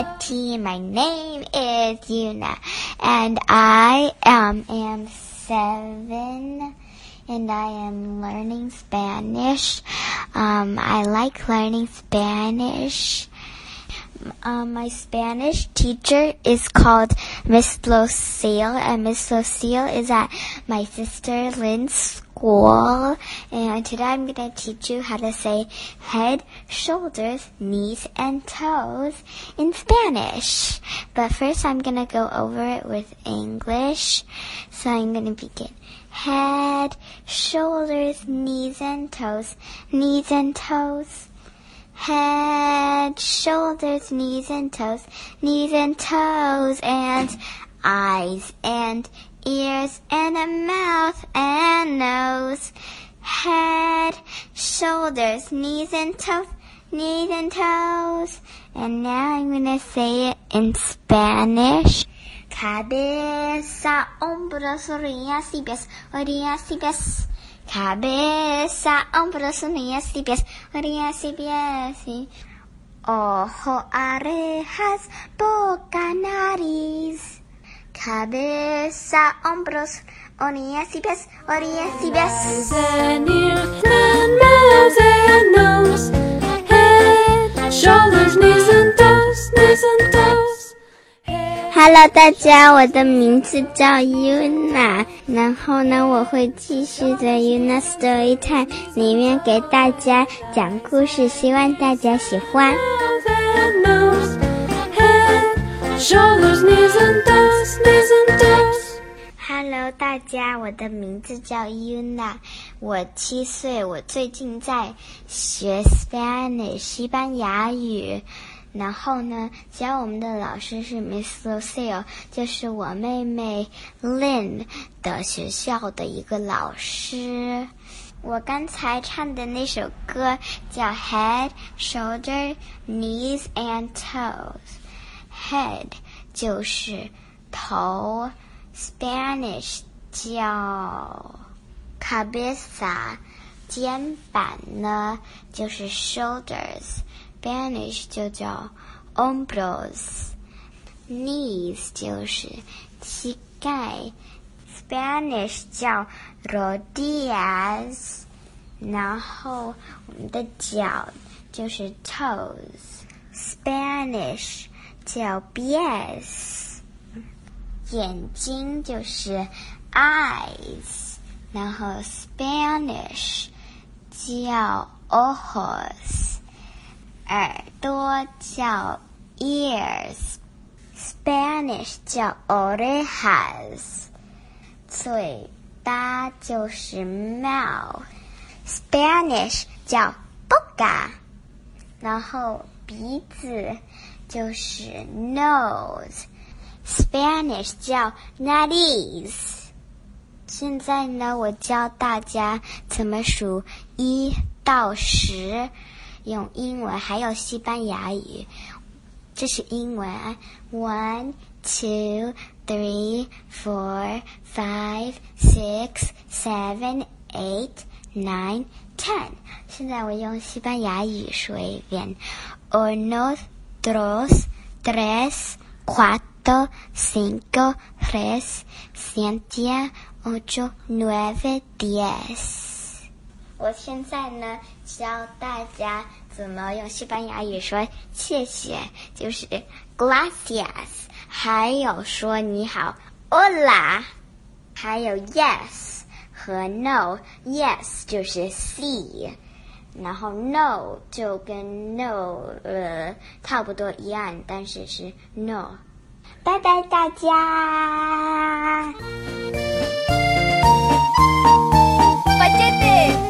Betty. My name is Yuna, and I um, am seven, and I am learning Spanish. Um, I like learning Spanish. Um, my Spanish teacher is called Miss Lucille, and Miss Lucille is at my sister Lynn's school. And today I'm going to teach you how to say head, shoulders, knees, and toes in Spanish. But first I'm going to go over it with English. So I'm going to begin. Head, shoulders, knees, and toes, knees and toes head, shoulders, knees and toes, knees and toes, and eyes and ears and a mouth and nose. Head, shoulders, knees and toes, knees and toes. And now I'm to say it in Spanish. Cabeza, hombros, orillas y pies, orillas y pies. Cabeza, hombros, orillas y pies, orillas y pies. y Ojo, orejas, boca, nariz. Cabeza, hombros, orillas y pies, orillas y pies. Eyes and ears and mouth and nose, head, shoulders, knees Hello，大家，我的名字叫 Yuna，然后呢，我会继续在 Yuna Story Time 里面给大家讲故事，希望大家喜欢。Hello，大家，我的名字叫 Yuna，我七岁，我最近在学 Spanish 西班牙语。然后呢，教我们的老师是 Miss Lucille，就是我妹妹 Lynn 的学校的一个老师。我刚才唱的那首歌叫 Head, Shoulder, Knees and Toes。Head 就是头，Spanish 叫 cabeza，肩膀呢就是 Shoulders Spanish 就叫 hombros，knees 就是膝盖，Spanish 叫 rodillas，然后我们的脚就是 toes，Spanish 叫 pies。眼睛就是 eyes，然后 Spanish 叫 ojos，耳朵叫 ears，Spanish 叫 orejas，嘴巴就是 mouth，Spanish 叫 boca，然后鼻子就是 nose。Spanish 叫 nariz。现在呢，我教大家怎么数一到十，用英文还有西班牙语。这是英文：one, two, three, four, five, six, seven, eight, nine, ten。现在我用西班牙语说一遍：uno, dos, tres, cuatro。cinco, tres, siete, ocho, nueve, diez。我现在呢教大家怎么用西班牙语说谢谢，就是 gracias，还有说你好 hola，还有 yes 和 no，yes 就是 see。然后 no 就跟 no 呃差不多一样，但是是 no。拜拜，大家。Machete. Now